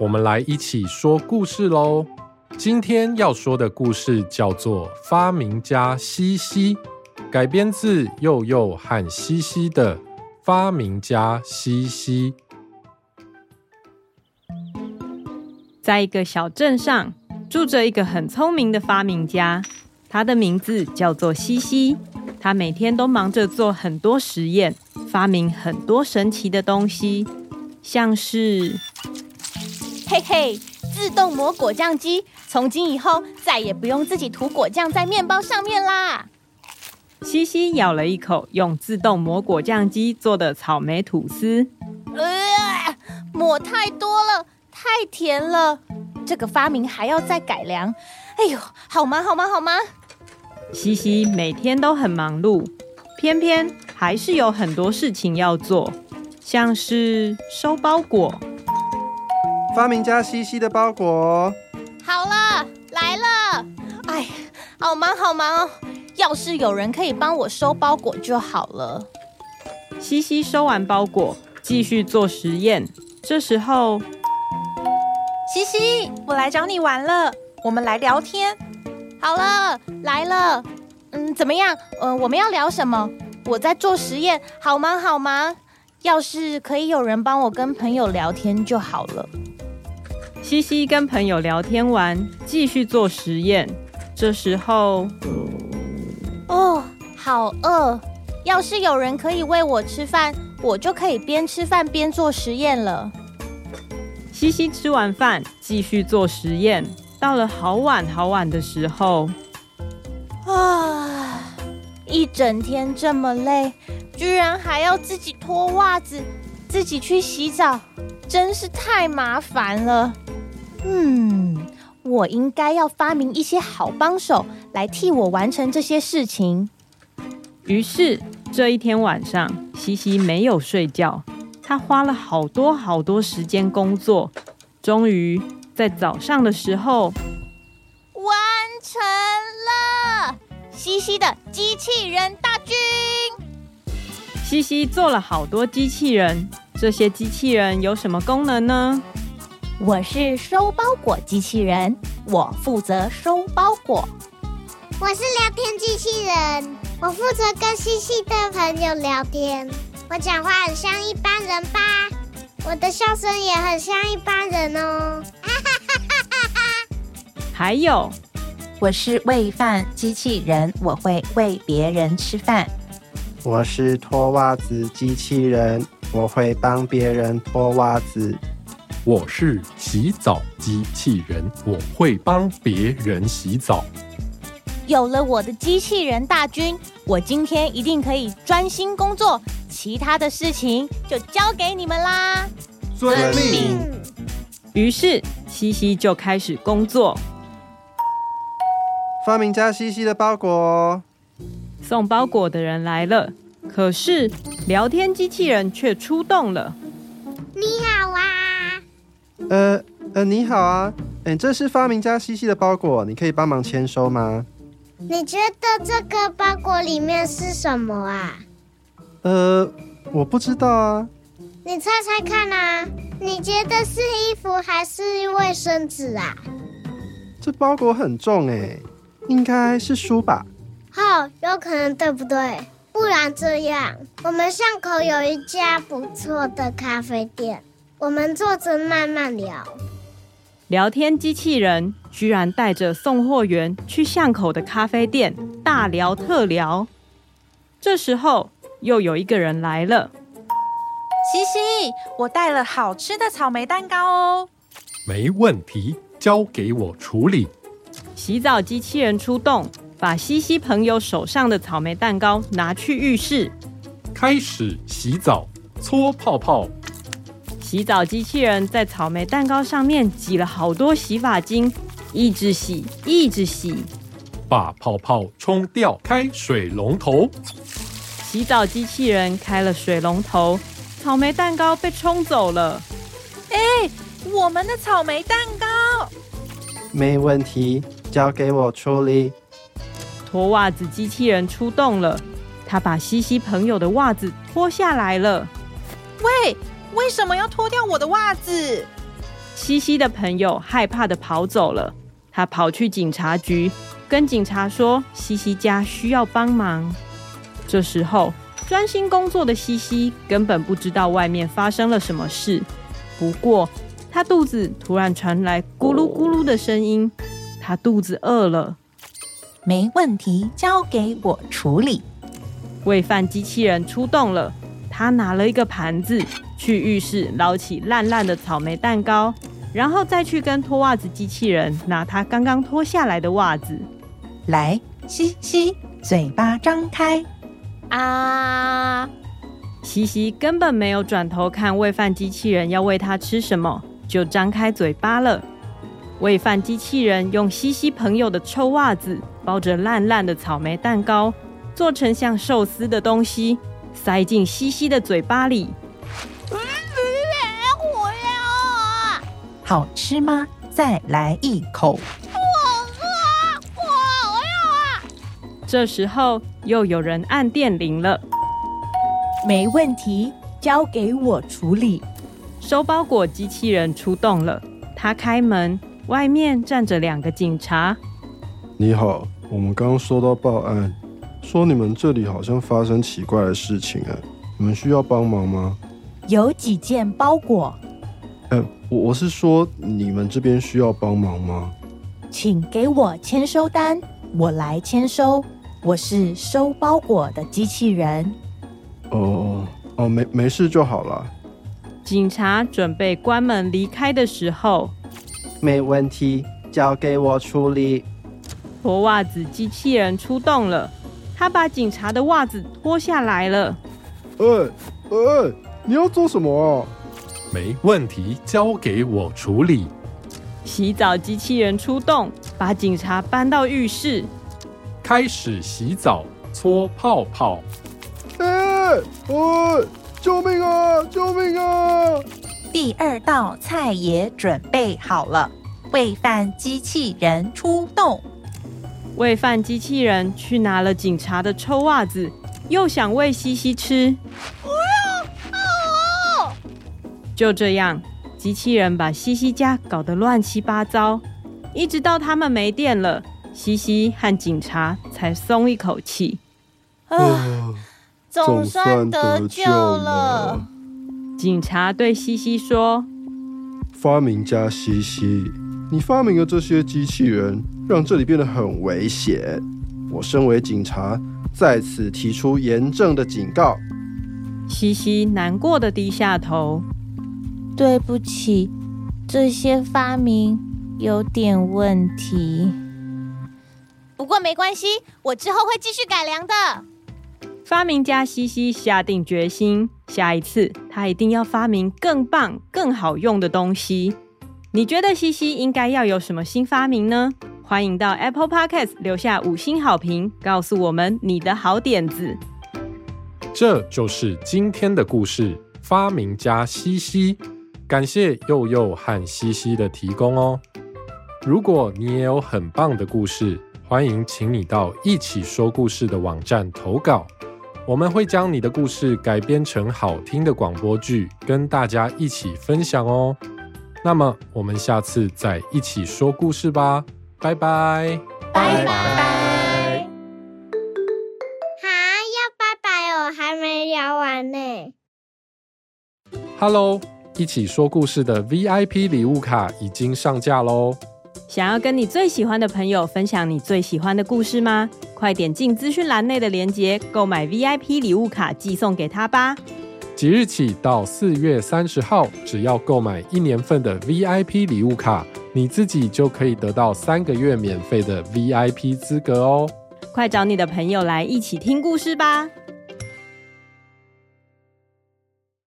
我们来一起说故事喽！今天要说的故事叫做《发明家西西》，改编自祐祐和西西的《发明家西西》。在一个小镇上，住着一个很聪明的发明家，他的名字叫做西西。他每天都忙着做很多实验，发明很多神奇的东西，像是……嘿嘿，自动磨果酱机，从今以后再也不用自己涂果酱在面包上面啦。西西咬了一口用自动磨果酱机做的草莓吐司，呃，抹太多了，太甜了。这个发明还要再改良。哎呦，好忙好忙好忙！西西每天都很忙碌，偏偏还是有很多事情要做，像是收包裹。发明家西西的包裹，好了，来了。哎，好忙好忙哦！要是有人可以帮我收包裹就好了。西西收完包裹，继续做实验。这时候，西西，我来找你玩了，我们来聊天。好了，来了。嗯，怎么样？嗯、呃，我们要聊什么？我在做实验，好忙好忙。要是可以有人帮我跟朋友聊天就好了。西西跟朋友聊天完，继续做实验。这时候，哦，好饿！要是有人可以喂我吃饭，我就可以边吃饭边做实验了。西西吃完饭，继续做实验。到了好晚好晚的时候，啊，一整天这么累，居然还要自己脱袜子，自己去洗澡，真是太麻烦了。嗯，我应该要发明一些好帮手来替我完成这些事情。于是这一天晚上，西西没有睡觉，他花了好多好多时间工作，终于在早上的时候完成了西西的机器人大军。西西做了好多机器人，这些机器人有什么功能呢？我是收包裹机器人，我负责收包裹。我是聊天机器人，我负责跟细细的朋友聊天。我讲话很像一般人吧？我的笑声也很像一般人哦。还有，我是喂饭机器人，我会喂别人吃饭。我是脱袜子机器人，我会帮别人脱袜子。我是洗澡机器人，我会帮别人洗澡。有了我的机器人大军，我今天一定可以专心工作，其他的事情就交给你们啦。遵命。于是西西就开始工作。发明家西西的包裹，送包裹的人来了，可是聊天机器人却出动了。你好啊。呃呃，你好啊，哎，这是发明家西西的包裹，你可以帮忙签收吗？你觉得这个包裹里面是什么啊？呃，我不知道啊。你猜猜看啊？你觉得是衣服还是卫生纸啊？这包裹很重哎，应该是书吧？哦，有可能，对不对？不然这样，我们巷口有一家不错的咖啡店。我们坐着慢慢聊。聊天机器人居然带着送货员去巷口的咖啡店大聊特聊。这时候又有一个人来了。西西，我带了好吃的草莓蛋糕哦。没问题，交给我处理。洗澡机器人出动，把西西朋友手上的草莓蛋糕拿去浴室，开始洗澡，搓泡泡。洗澡机器人在草莓蛋糕上面挤了好多洗发精，一直洗，一直洗，把泡泡冲掉，开水龙头。洗澡机器人开了水龙头，草莓蛋糕被冲走了。哎，我们的草莓蛋糕！没问题，交给我处理。脱袜子机器人出动了，他把西西朋友的袜子脱下来了。喂！为什么要脱掉我的袜子？西西的朋友害怕的跑走了。他跑去警察局，跟警察说西西家需要帮忙。这时候，专心工作的西西根本不知道外面发生了什么事。不过，他肚子突然传来咕噜咕噜的声音，他肚子饿了。没问题，交给我处理。喂饭机器人出动了，他拿了一个盘子。去浴室捞起烂烂的草莓蛋糕，然后再去跟脱袜子机器人拿他刚刚脱下来的袜子。来，西西，嘴巴张开。啊！西西根本没有转头看喂饭机器人要喂他吃什么，就张开嘴巴了。喂饭机器人用西西朋友的臭袜子包着烂烂的草莓蛋糕，做成像寿司的东西，塞进西西的嘴巴里。好吃吗？再来一口。我饿，我饿啊！这时候又有人按电铃了。没问题，交给我处理。收包裹机器人出动了，他开门，外面站着两个警察。你好，我们刚刚收到报案，说你们这里好像发生奇怪的事情啊，你们需要帮忙吗？有几件包裹。呃，我我是说，你们这边需要帮忙吗？请给我签收单，我来签收。我是收包裹的机器人。哦哦，没没事就好了。警察准备关门离开的时候，没问题，交给我处理。脱袜子机器人出动了，他把警察的袜子脱下来了。哎哎，你要做什么啊？没问题，交给我处理。洗澡机器人出动，把警察搬到浴室，开始洗澡，搓泡泡。哎哎，救命啊！救命啊！第二道菜也准备好了，喂饭机器人出动。喂饭机器人去拿了警察的臭袜子，又想喂西西吃。就这样，机器人把西西家搞得乱七八糟，一直到他们没电了，西西和警察才松一口气。啊，总算得救了。警察对西西说：“发明家西西，你发明的这些机器人，让这里变得很危险。我身为警察，在此提出严正的警告。”西西难过的低下头。对不起，这些发明有点问题。不过没关系，我之后会继续改良的。发明家西西下定决心，下一次他一定要发明更棒、更好用的东西。你觉得西西应该要有什么新发明呢？欢迎到 Apple Podcast 留下五星好评，告诉我们你的好点子。这就是今天的故事，发明家西西。感谢佑佑和西西的提供哦。如果你也有很棒的故事，欢迎请你到一起说故事的网站投稿，我们会将你的故事改编成好听的广播剧，跟大家一起分享哦。那么我们下次再一起说故事吧，拜拜，拜拜。哈，要拜拜哦，还没聊完呢。Hello。一起说故事的 VIP 礼物卡已经上架喽！想要跟你最喜欢的朋友分享你最喜欢的故事吗？快点进资讯栏内的链接购买 VIP 礼物卡寄送给他吧！即日起到四月三十号，只要购买一年份的 VIP 礼物卡，你自己就可以得到三个月免费的 VIP 资格哦！快找你的朋友来一起听故事吧！